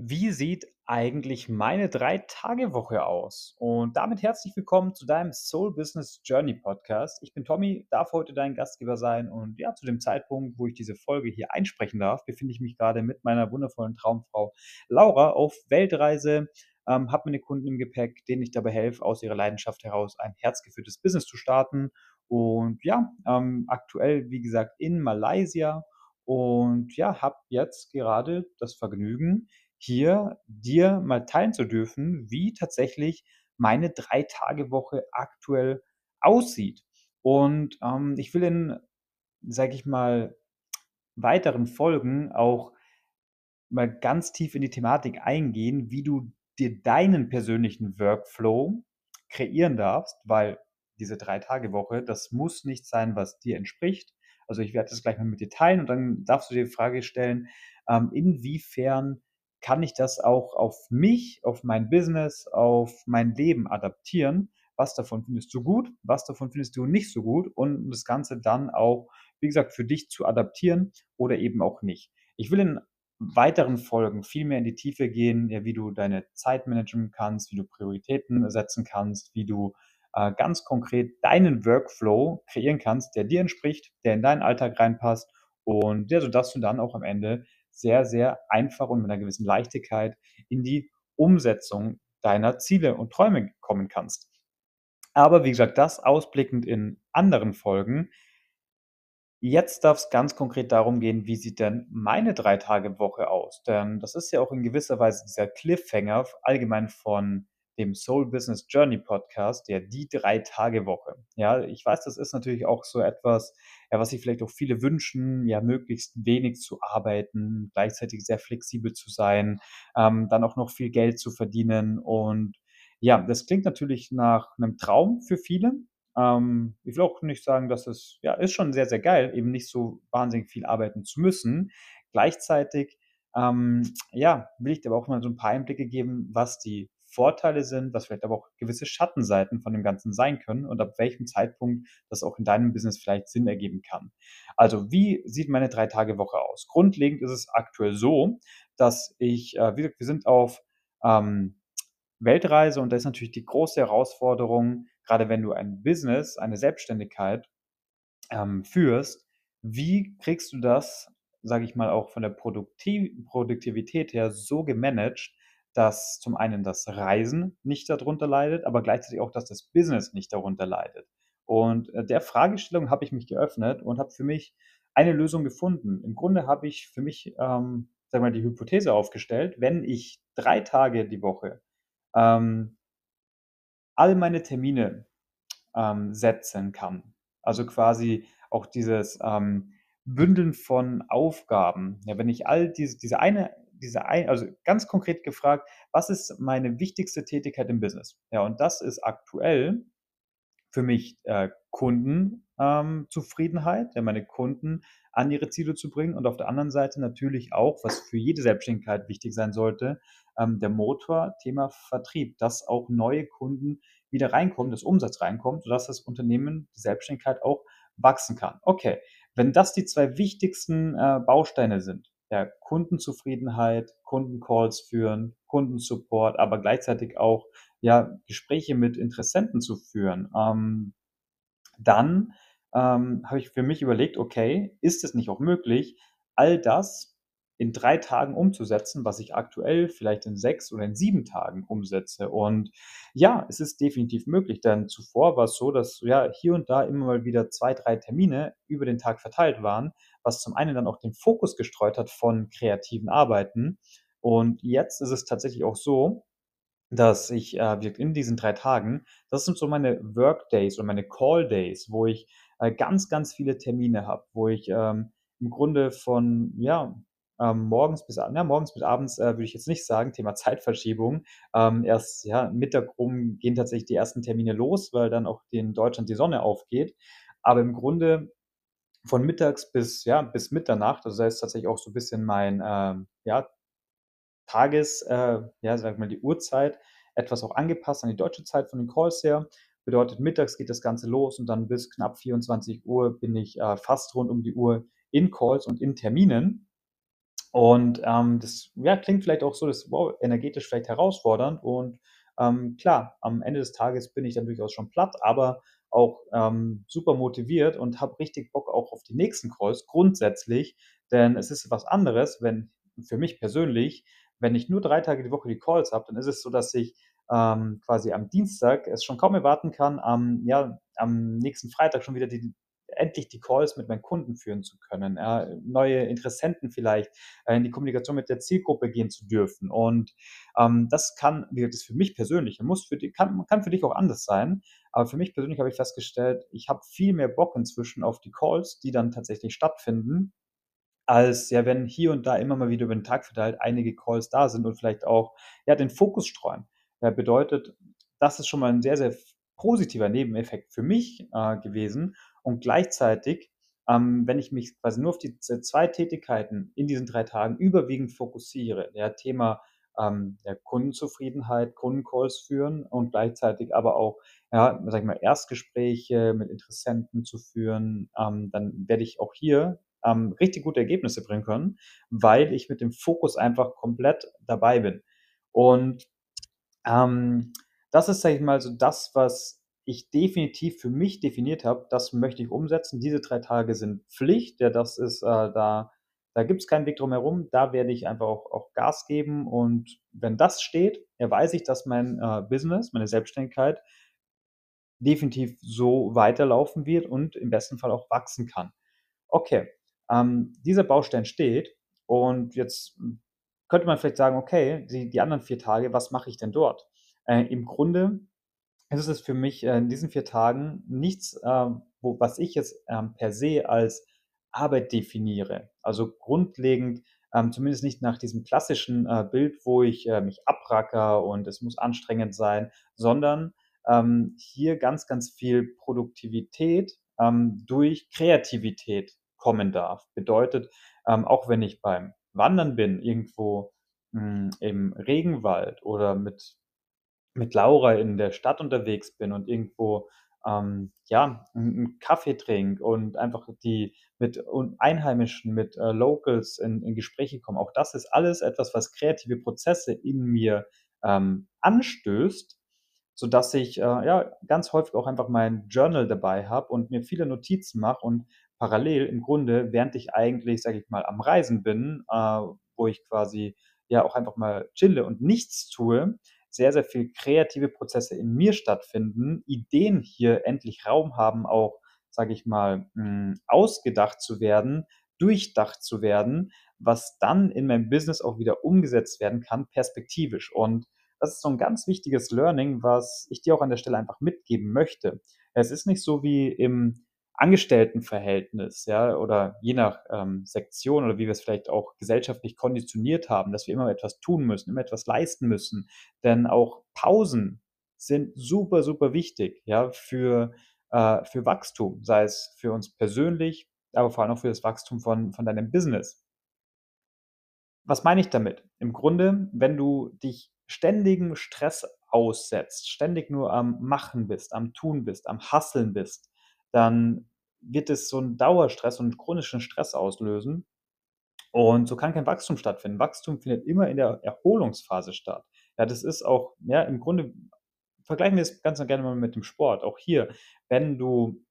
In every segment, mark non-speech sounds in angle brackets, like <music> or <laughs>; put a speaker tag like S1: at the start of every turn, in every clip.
S1: Wie sieht eigentlich meine Drei-Tage-Woche aus? Und damit herzlich willkommen zu deinem Soul Business Journey Podcast. Ich bin Tommy, darf heute dein Gastgeber sein und ja, zu dem Zeitpunkt, wo ich diese Folge hier einsprechen darf, befinde ich mich gerade mit meiner wundervollen Traumfrau Laura auf Weltreise, ähm, habe meine Kunden im Gepäck, denen ich dabei helfe, aus ihrer Leidenschaft heraus ein herzgeführtes Business zu starten. Und ja, ähm, aktuell, wie gesagt, in Malaysia und ja, habe jetzt gerade das Vergnügen, hier dir mal teilen zu dürfen, wie tatsächlich meine Drei-Tage-Woche aktuell aussieht. Und ähm, ich will in, sage ich mal, weiteren Folgen auch mal ganz tief in die Thematik eingehen, wie du dir deinen persönlichen Workflow kreieren darfst, weil diese Drei-Tage-Woche, das muss nicht sein, was dir entspricht. Also ich werde das gleich mal mit dir teilen und dann darfst du dir die Frage stellen, ähm, inwiefern kann ich das auch auf mich, auf mein Business, auf mein Leben adaptieren? Was davon findest du gut? Was davon findest du nicht so gut? Und das Ganze dann auch, wie gesagt, für dich zu adaptieren oder eben auch nicht. Ich will in weiteren Folgen viel mehr in die Tiefe gehen, ja, wie du deine Zeit managen kannst, wie du Prioritäten setzen kannst, wie du äh, ganz konkret deinen Workflow kreieren kannst, der dir entspricht, der in deinen Alltag reinpasst und ja, sodass du dann auch am Ende sehr, sehr einfach und mit einer gewissen Leichtigkeit in die Umsetzung deiner Ziele und Träume kommen kannst. Aber wie gesagt, das ausblickend in anderen Folgen. Jetzt darf es ganz konkret darum gehen, wie sieht denn meine Drei-Tage-Woche aus? Denn das ist ja auch in gewisser Weise dieser Cliffhanger allgemein von dem Soul Business Journey Podcast, der die Drei-Tage-Woche. Ja, ich weiß, das ist natürlich auch so etwas, ja, was sich vielleicht auch viele wünschen, ja, möglichst wenig zu arbeiten, gleichzeitig sehr flexibel zu sein, ähm, dann auch noch viel Geld zu verdienen. Und ja, das klingt natürlich nach einem Traum für viele. Ähm, ich will auch nicht sagen, dass es, ja, ist schon sehr, sehr geil, eben nicht so wahnsinnig viel arbeiten zu müssen. Gleichzeitig, ähm, ja, will ich dir aber auch mal so ein paar Einblicke geben, was die Vorteile sind, was vielleicht aber auch gewisse Schattenseiten von dem Ganzen sein können und ab welchem Zeitpunkt das auch in deinem Business vielleicht Sinn ergeben kann. Also, wie sieht meine Drei-Tage-Woche aus? Grundlegend ist es aktuell so, dass ich, äh, wie gesagt, wir sind auf ähm, Weltreise und da ist natürlich die große Herausforderung, gerade wenn du ein Business, eine Selbstständigkeit ähm, führst, wie kriegst du das, sage ich mal, auch von der Produktiv Produktivität her so gemanagt, dass zum einen das Reisen nicht darunter leidet, aber gleichzeitig auch, dass das Business nicht darunter leidet. Und äh, der Fragestellung habe ich mich geöffnet und habe für mich eine Lösung gefunden. Im Grunde habe ich für mich, ähm, sag mal, die Hypothese aufgestellt, wenn ich drei Tage die Woche ähm, all meine Termine ähm, setzen kann, also quasi auch dieses ähm, Bündeln von Aufgaben. Ja, wenn ich all diese, diese eine diese ein also ganz konkret gefragt, was ist meine wichtigste Tätigkeit im Business? Ja, und das ist aktuell für mich äh, Kundenzufriedenheit, ähm, ja, meine Kunden an ihre Ziele zu bringen und auf der anderen Seite natürlich auch, was für jede Selbstständigkeit wichtig sein sollte, ähm, der Motor, Thema Vertrieb, dass auch neue Kunden wieder reinkommen, dass Umsatz reinkommt, sodass das Unternehmen, die Selbstständigkeit auch wachsen kann. Okay, wenn das die zwei wichtigsten äh, Bausteine sind, ja, Kundenzufriedenheit, Kundencalls führen, Kundensupport, aber gleichzeitig auch ja, Gespräche mit Interessenten zu führen. Ähm, dann ähm, habe ich für mich überlegt, okay, ist es nicht auch möglich, all das in drei Tagen umzusetzen, was ich aktuell vielleicht in sechs oder in sieben Tagen umsetze. Und ja, es ist definitiv möglich, denn zuvor war es so, dass ja hier und da immer mal wieder zwei, drei Termine über den Tag verteilt waren, was zum einen dann auch den Fokus gestreut hat von kreativen Arbeiten. Und jetzt ist es tatsächlich auch so, dass ich äh, in diesen drei Tagen, das sind so meine Workdays oder meine Call-Days, wo ich äh, ganz, ganz viele Termine habe, wo ich ähm, im Grunde von, ja, ähm, morgens bis ja, morgens bis abends, äh, würde ich jetzt nicht sagen, Thema Zeitverschiebung. Ähm, erst, ja, Mittag rum gehen tatsächlich die ersten Termine los, weil dann auch in Deutschland die Sonne aufgeht. Aber im Grunde von mittags bis, ja, bis Mitternacht, also das ist tatsächlich auch so ein bisschen mein, ähm, ja, Tages äh, ja, ich mal, die Uhrzeit etwas auch angepasst an die deutsche Zeit von den Calls her. Bedeutet, mittags geht das Ganze los und dann bis knapp 24 Uhr bin ich äh, fast rund um die Uhr in Calls und in Terminen. Und, ähm, das, ja, klingt vielleicht auch so, das wow, energetisch vielleicht herausfordernd und, ähm, klar, am Ende des Tages bin ich dann durchaus schon platt, aber auch, ähm, super motiviert und habe richtig Bock auch auf die nächsten Calls grundsätzlich, denn es ist was anderes, wenn für mich persönlich, wenn ich nur 3 Tage die Woche die Calls habe, dann ist es so, dass ich, ähm, quasi am Dienstag es schon kaum erwarten kann, am ja, am nächsten Freitag schon wieder die endlich die Calls mit meinen Kunden führen zu können, ja, neue Interessenten vielleicht, äh, in die Kommunikation mit der Zielgruppe gehen zu dürfen. Und, ähm, das kann wie gesagt, das für mich persönlich muss für di kann kann für dich auch anders sein, aber für mich persönlich habe ich festgestellt, ich habe viel mehr Bock inzwischen auf die Calls, die dann tatsächlich stattfinden, als ja, wenn hier und da immer mal wieder über den Tag verteilt einige Calls da sind und vielleicht auch, ja, den Fokus streuen. Äh, bedeutet, das ist schon mal 'n sehr, sehr positiver Nebeneffekt für mich, äh, gewesen und gleichzeitig, ähm, wenn ich mich quasi nur auf die z 2 Tätigkeiten in diesen 3 Tagen überwiegend fokussiere, ja, Thema, ähm, ja, Kundenzufriedenheit, Kundencalls führen und gleichzeitig aber auch, ja, sage ich mal, Erstgespräche mit Interessenten zu führen, ähm, dann werde ich auch hier, ähm, richtig gute Ergebnisse bringen können, weil ich mit dem Fokus einfach komplett dabei bin. Und, ähm, das ist, sage ich mal, so das, was ich definitiv für mich definiert habe, das möchte ich umsetzen. Diese 3 Tage sind Pflicht, ja, das ist, äh da da gibt's keinen Weg drum herum. Da werde ich einfach auch auch Gas geben und wenn das steht, ja, weiß ich, dass mein, äh, Business, meine Selbstständigkeit definitiv so weiterlaufen wird und im besten Fall auch wachsen kann. Okay, ähm, dieser Baustein steht und jetzt, könnte man vielleicht sagen: „Okay, die die anderen 4 Tage, was mache ich denn dort?“ Äh, im Grunde ist es für mich, äh, in diesen 4 Tagen nichts, ähm, wo was ich jetzt, ähm, per se als Arbeit definiere. Also, grundlegend, ähm, zumindest nicht nach diesem klassischen, äh, Bild, wo ich, äh, mich abrackere und es muss anstrengend sein, sondern, ähm, hier ganz, ganz viel Produktivität, ähm, durch Kreativität kommen darf. Bedeutet, ähm, auch wenn ich beim Wandern bin, irgendwo, hm, im Regenwald oder mit mit Laura in der Stadt unterwegs bin und irgendwo, ähm, ja, 'n 'n Kaffee trinke und einfach die mit Einheimischen, mit, äh, Locals in in Gespräche komme. Auch das ist alles etwas, was kreative Prozesse in mir, ähm, anstößt, sodass ich, äh, ja, ganz häufig auch einfach mein Journal dabei habe und mir viele Notizen mache und parallel im Grunde, während ich eigentlich, sage ich mal, am Reisen bin, äh, wo ich quasi, ja, auch einfach mal chille und nichts tue, sehr, sehr viel kreative Prozesse in mir stattfinden, Ideen hier endlich Raum haben, auch, sage ich mal, hm, ausgedacht zu werden, durchdacht zu werden, was dann in meinem Business auch wieder umgesetzt werden kann, perspektivisch. Und das ist so 'n ganz wichtiges Learning, was ich dir auch an der Stelle einfach mitgeben möchte. Es ist nicht so wie im Angestelltenverhältnis, ja, oder je nach, ähm, Sektion oder wie wir es vielleicht auch gesellschaftlich konditioniert haben, dass wir immer etwas tun müssen, immer etwas leisten müssen. Denn auch Pausen sind super, super wichtig, ja, für, äh für Wachstum, sei es für uns persönlich, aber vor allem auch für das Wachstum von von deinem Business. Was meine ich damit? Im Grunde, wenn du dich ständigem Stress aussetzt, ständig nur am Machen bist, am Tun bist, am Hustlen bist, dann wird es so 'n Dauerstress und chronischen Stress auslösen und so kann kein Wachstum stattfinden. Wachstum findet immer in der Erholungsphase statt. Ja, das ist auch ja, im Grunde vergleichen wir es ganz gerne mal mit dem Sport. Auch hier, wenn du,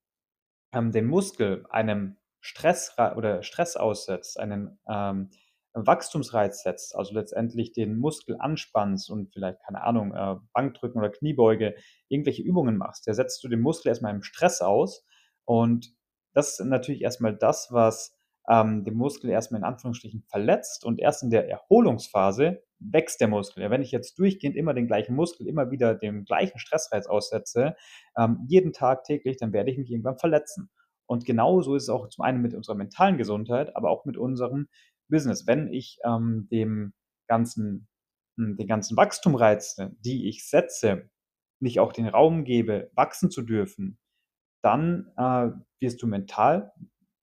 S1: ähm, den Muskel einem Stressrei oder Stress aussetzt, einen, ähm, Wachstumsreiz setzt, also letztendlich den Muskel anspannst und vielleicht, keine Ahnung, äh, Bankdrücken oder Kniebeuge, irgendwelche Übungen machst, da setzt du den Muskel erst mal einem Stress aus und das ist natürlich erst mal das, was, ähm, den Muskel erst mal in Anführungsstrichen verletzt und erst in der Erholungsphase wächst der Muskel. Ja, wenn ich jetzt durchgehend immer den gleichen Muskel immer wieder dem gleichen Stressreiz aussetze, ähm, jeden Tag täglich, dann werde ich mich irgendwann verletzen. Und genauso ist es auch zum einen mit unserer mentalen Gesundheit, aber auch mit unserem Business. Wenn ich, ähm, dem ganzen hm, den ganzen Wachstumreize, die ich setze, nicht auch den Raum gebe, wachsen zu dürfen, dann, äh, wirst du mental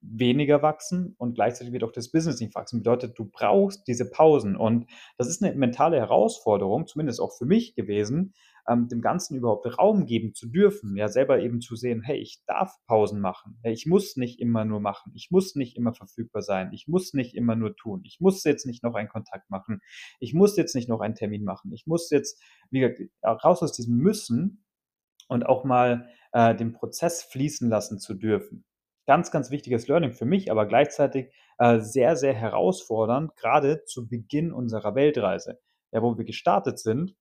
S1: weniger wachsen und gleichzeitig wird auch das Business nicht wachsen. Bedeutet, du brauchst diese Pausen und das ist 'ne mentale Herausforderung, zumindest auch für mich gewesen, ähm, dem Ganzen überhaupt Raum geben zu dürfen, ja, selber eben zu sehen: „Hey, ich darf Pausen machen. Hey, ich muss nicht immer nur machen. Ich muss nicht immer verfügbar sein. Ich muss nicht immer nur tun. Ich muss jetzt nicht noch einen Kontakt machen. Ich muss jetzt nicht noch einen Termin machen. Ich muss jetzt“ wie gesagt, raus aus diesem Müssen und auch mal, äh, den Prozess fließen lassen zu dürfen. Ganz, ganz wichtiges Learning für mich, aber gleichzeitig, äh, sehr, sehr herausfordernd, grade zu Beginn unserer Weltreise, ja, wo wir gestartet sind.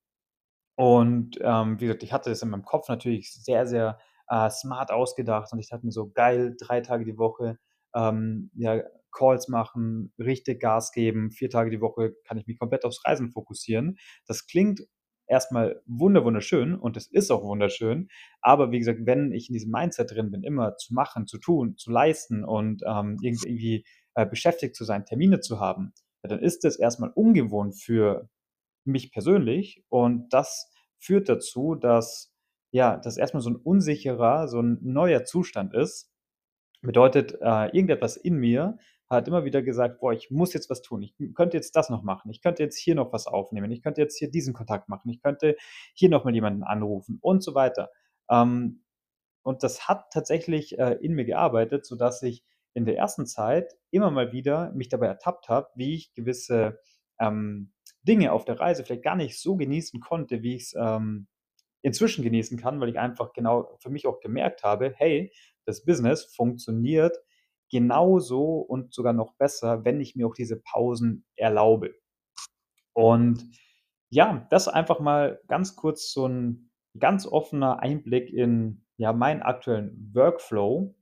S1: Und, ähm, wie gesagt, ich hatte das in meinem Kopf natürlich sehr, sehr, äh, smart ausgedacht und ich dachte mir so: „Geil, 3 Tage die Woche, ähm, ja, Calls machen, richtig Gas geben. 4 Tage die Woche kann ich mich komplett aufs Reisen fokussieren.“ Das klingt erst mal wunder wunderschön und es ist auch wunderschön. Aber wie gesagt, wenn ich in diesem Mindset drin bin, immer zu machen, zu tun, zu leisten und, ähm, irgendwie, äh, beschäftigt zu sein, Termine zu haben, ja, dann ist das erst mal ungewohnt für mich persönlich und das führt dazu, dass ja, das erst mal so 'n unsicherer, so 'n neuer Zustand ist. Bedeutet, äh, irgendetwas in mir hat immer wieder gesagt: „Boah, ich muss jetzt was tun. Ich könnte jetzt das noch machen. Ich könnte jetzt hier noch was aufnehmen. Ich könnte jetzt hier diesen Kontakt machen. Ich könnte hier noch mal jemanden anrufen“ und so weiter. Ähm, und das hat tatsächlich, äh, in mir gearbeitet, sodass ich in der ersten Zeit immer mal wieder mich dabei ertappt habe, wie ich gewisse, ähm, Dinge auf der Reise vielleicht gar nicht so genießen konnte, wie ich's, ähm, inzwischen genießen kann, weil ich einfach genau für mich auch gemerkt habe: „Hey, das Business funktioniert genauso und sogar noch besser, wenn ich mir auch diese Pausen erlaube.“ Und ja, das einfach mal ganz kurz so 'n ganz offener Einblick in, ja, meinen aktuellen Workflow.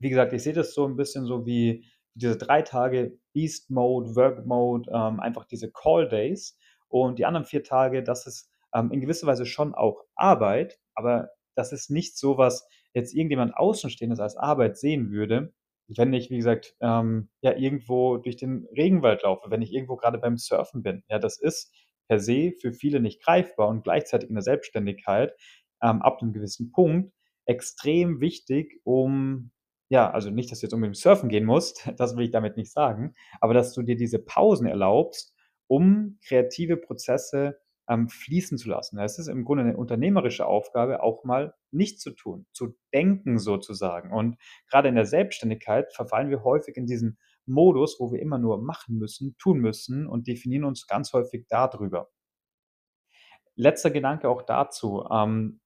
S1: Wie gesagt, ich sehe das so 'n bisschen so wie diese 3 Tage Beast Mode, Work Mode, ähm, einfach diese Call Days und die anderen 4 Tage, das ist, ähm, in gewisser Weise schon auch Arbeit, aber das ist nicht so, was jetzt irgendjemand Außenstehendes als Arbeit sehen würde, wenn ich, wie gesagt, ähm, ja, irgendwo durch den Regenwald laufe, wenn ich irgendwo grade beim Surfen bin. Ja, das ist per se für viele nicht greifbar und gleichzeitig in der Selbstständigkeit, ähm, ab 'nem gewissen Punkt extrem wichtig, um ja, also nicht, dass du jetzt unbedingt surfen gehen musst, <laughs> das will ich damit nicht sagen, aber dass du dir diese Pausen erlaubst, um kreative Prozesse, ähm, fließen zu lassen. Es ist im Grunde 'ne unternehmerische Aufgabe, auch mal nichts zu tun, zu denken sozusagen. Und grade in der Selbstständigkeit verfallen wir häufig in diesen Modus, wo wir immer nur machen müssen, tun müssen und definieren uns ganz häufig da drüber. Letzter Gedanke auch dazu, ähm,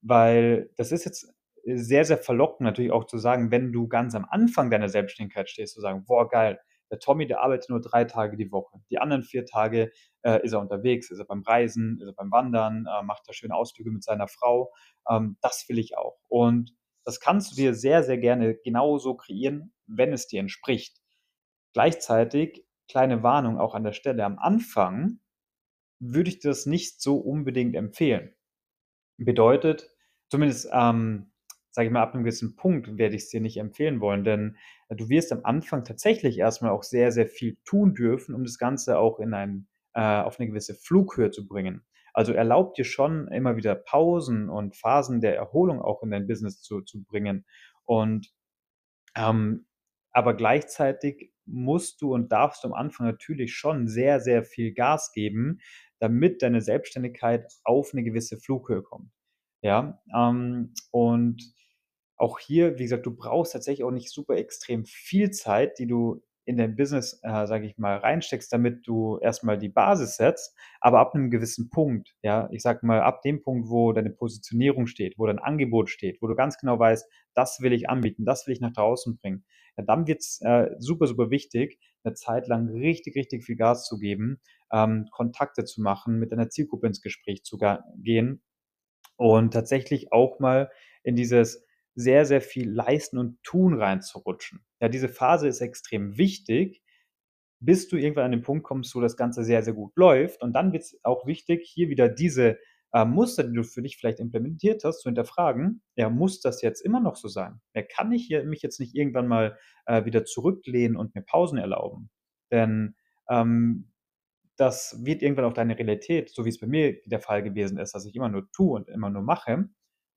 S1: weil das ist jetzt sehr, sehr verlockend natürlich auch zu sagen, wenn du ganz am Anfang deiner Selbstständigkeit stehst, zu sagen: „Boah, geil, der Tommy, der arbeitet nur 3 Tage die Woche. Die anderen 4 Tage, äh, ist er unterwegs, ist er beim Reisen, ist er beim Wandern, äh, macht da schöne Ausflüge mit seiner Frau. Ähm, das will ich auch.“ Und das kannst du dir sehr, sehr gerne genauso kreieren, wenn es dir entspricht. Gleichzeitig, kleine Warnung auch an der Stelle, am Anfang würde ich das nicht so unbedingt empfehlen. Bedeutet, zumindest, ähm, sage ich mal, ab 'nem gewissen Punkt werde ich's dir nicht empfehlen wollen, denn du wirst am Anfang tatsächlich erst mal auch sehr, sehr viel tun dürfen, um das Ganze auch in ein äh, auf 'ne gewisse Flughöhe zu bringen. Also, erlaube dir schon immer wieder Pausen und Phasen der Erholung auch in dein Business zu zu bringen. Und, ähm, aber gleichzeitig musst du und darfst du am Anfang natürlich schon sehr, sehr viel Gas geben, damit deine Selbstständigkeit auf 'ne gewisse Flughöhe kommt. Ja, ähm, und auch hier, wie gesagt, du brauchst tatsächlich auch nicht super extrem viel Zeit, die du in dein Business, äh, sage ich mal, reinsteckst, damit du erst mal die Basis setzt, aber ab 'nem gewissen Punkt, ja, ich sage mal, ab dem Punkt, wo deine Positionierung steht, wo dein Angebot steht, wo du ganz genau weißt: „Das will ich anbieten, das will ich nach draußen bringen“, ja, dann wird's, äh, super, super wichtig, 'ne Zeit lang richtig, richtig viel Gas zu geben, ähm, Kontakte zu machen, mit deiner Zielgruppe ins Gespräch zu gehen und tatsächlich auch mal in dieses sehr, sehr viel Leisten und Tun reinzurutschen. Ja, diese Phase ist extrem wichtig, bis du irgendwann an den Punkt kommst, wo das Ganze sehr, sehr gut läuft. Und dann wird's auch wichtig, hier wieder diese, äh, Muster, die du für dich vielleicht implementiert hast, zu hinterfragen: „Ja, muss das jetzt immer noch so sein? Ja, kann ich hier mich jetzt nicht irgendwann mal, äh, wieder zurücklehnen und mir Pausen erlauben?“ Denn, ähm, das wird irgendwann auch deine Realität, so wie's bei mir der Fall gewesen ist, dass ich immer nur tue und immer nur mache.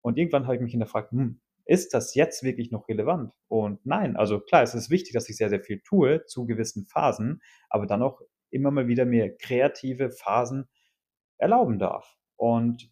S1: Und irgendwann habe ich mich hinterfragt: „Hm, ist das jetzt wirklich noch relevant?“ Und nein, also klar, es ist wichtig, dass ich sehr, sehr viel tue zu gewissen Phasen, aber dann auch immer mal wieder mir kreative Phasen erlauben darf. Und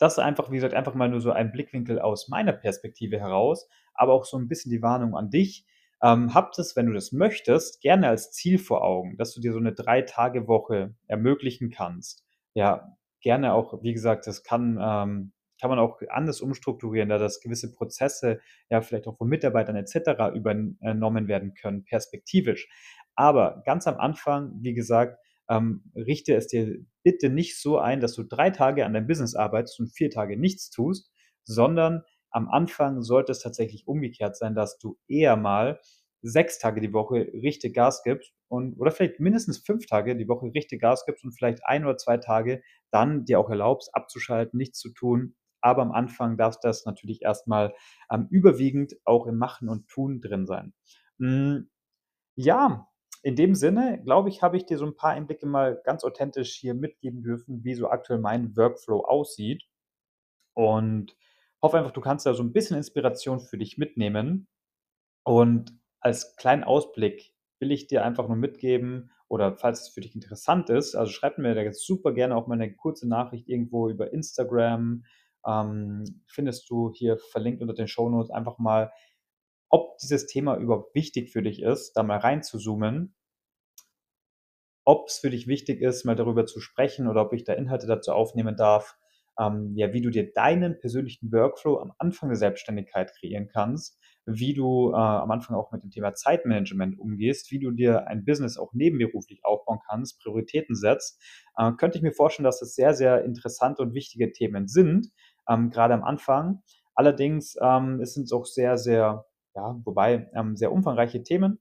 S1: das einfach, wie gesagt, einfach mal nur so ein Blickwinkel aus meiner Perspektive heraus, aber auch so 'n bisschen die Warnung an dich. Ähm, habe das, wenn du das möchtest, gerne als Ziel vor Augen, dass du dir so 'ne Drei-Tage-Woche ermöglichen kannst. Ja, gerne auch, wie gesagt, das kann ähm, kann man auch anders umstrukturieren, da dass gewisse Prozesse, ja, vielleicht auch von Mitarbeitern et cetera übern äh, nommen werden können, perspektivisch. Aber ganz am Anfang, wie gesagt, ähm, richte es dir bitte nicht so ein, dass du 3 Tage an deinem Business arbeitest und 4 Tage nichts tust, sondern am Anfang sollte es tatsächlich umgekehrt sein, dass du eher mal 6 Tage die Woche richtig Gas gibst und oder vielleicht mindestens 5 Tage die Woche richtig Gas gibst und vielleicht 1 oder 2 Tage dann dir auch erlaubst, abzuschalten, nichts zu tun. Aber am Anfang darf das natürlich erst mal, ähm, überwiegend auch im Machen und Tun drin sein. Hm, ja, in dem Sinne, glaube ich, habe ich dir so 'n paar Einblicke mal ganz authentisch hier mitgeben dürfen, wie so aktuell mein Workflow aussieht. Und hoffe einfach, du kannst da so 'n bisschen Inspiration für dich mitnehmen. Und als kleinen Ausblick will ich dir einfach nur mitgeben oder falls es für dich interessant ist, also schreib mir da jetzt super gerne auch mal 'ne kurze Nachricht irgendwo über Instagram, ähm, findest du hier verlinkt unter den Shownotes einfach mal, ob dieses Thema überhaupt wichtig für dich ist, da mal rein zu zoomen. Ob's für dich wichtig ist, mal darüber zu sprechen oder ob ich da Inhalte dazu aufnehmen darf, ähm, ja, wie du dir deinen persönlichen Workflow am Anfang der Selbstständigkeit kreieren kannst, wie du, äh, am Anfang auch mit dem Thema Zeitmanagement umgehst, wie du dir ein Business auch nebenberuflich aufbauen kannst, Prioritäten setzt. Äh, könnte ich mir vorstellen, dass das sehr, sehr interessante und wichtige Themen sind, ähm, grade am Anfang. Allerdings, ähm, es sind auch sehr, sehr ja, wobei, ähm, sehr umfangreiche Themen.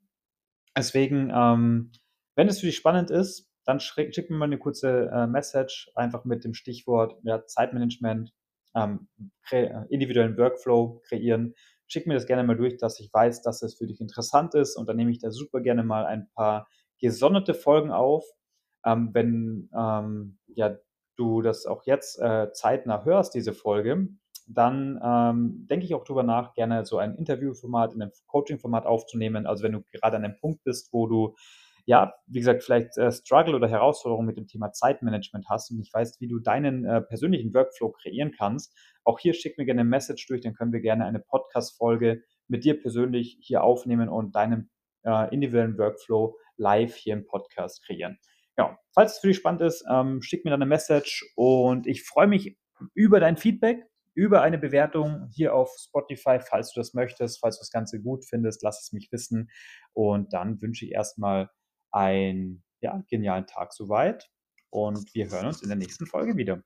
S1: Deswegen, ähm, wenn es für dich spannend ist, dann schick mir mal 'ne kurze, äh, Message, einfach mit dem Stichwort, ja, Zeitmanagement, ähm, kre individuellen Workflow kreieren. Schick mir das gerne mal durch, dass ich weiß, dass es für dich interessant ist und dann nehme ich da super gerne mal ein paar gesonderte Folgen auf. Ähm, wenn, ähm, ja, du das auch jetzt, äh, zeitnah hörst, diese Folge, dann, ähm, denke ich auch drüber nach, gerne so ein Interviewformat in 'nem Coaching-Format aufzunehmen. Also, wenn du gerade an 'nem Punkt bist, wo du, ja, wie gesagt, vielleicht, äh, Struggle oder Herausforderungen mit dem Thema Zeitmanagement hast und nicht weißt, wie du deinen, äh, persönlichen Workflow kreieren kannst. Auch hier schick mir gerne 'ne Message durch, dann können wir gerne eine Podcast-Folge mit dir persönlich hier aufnehmen und deinen, äh, individuellen Workflow live hier im Podcast kreieren. Ja, falls es für dich spannend ist, ähm, schick mir da 'ne Message und ich freue mich über dein Feedback, über eine Bewertung hier auf Spotify, falls du das möchtest. Falls du das Ganze gut findest, lass es mich wissen. Und dann wünsche ich erst mal einen, ja, genialen Tag so weit und wir hören uns in der nächsten Folge wieder.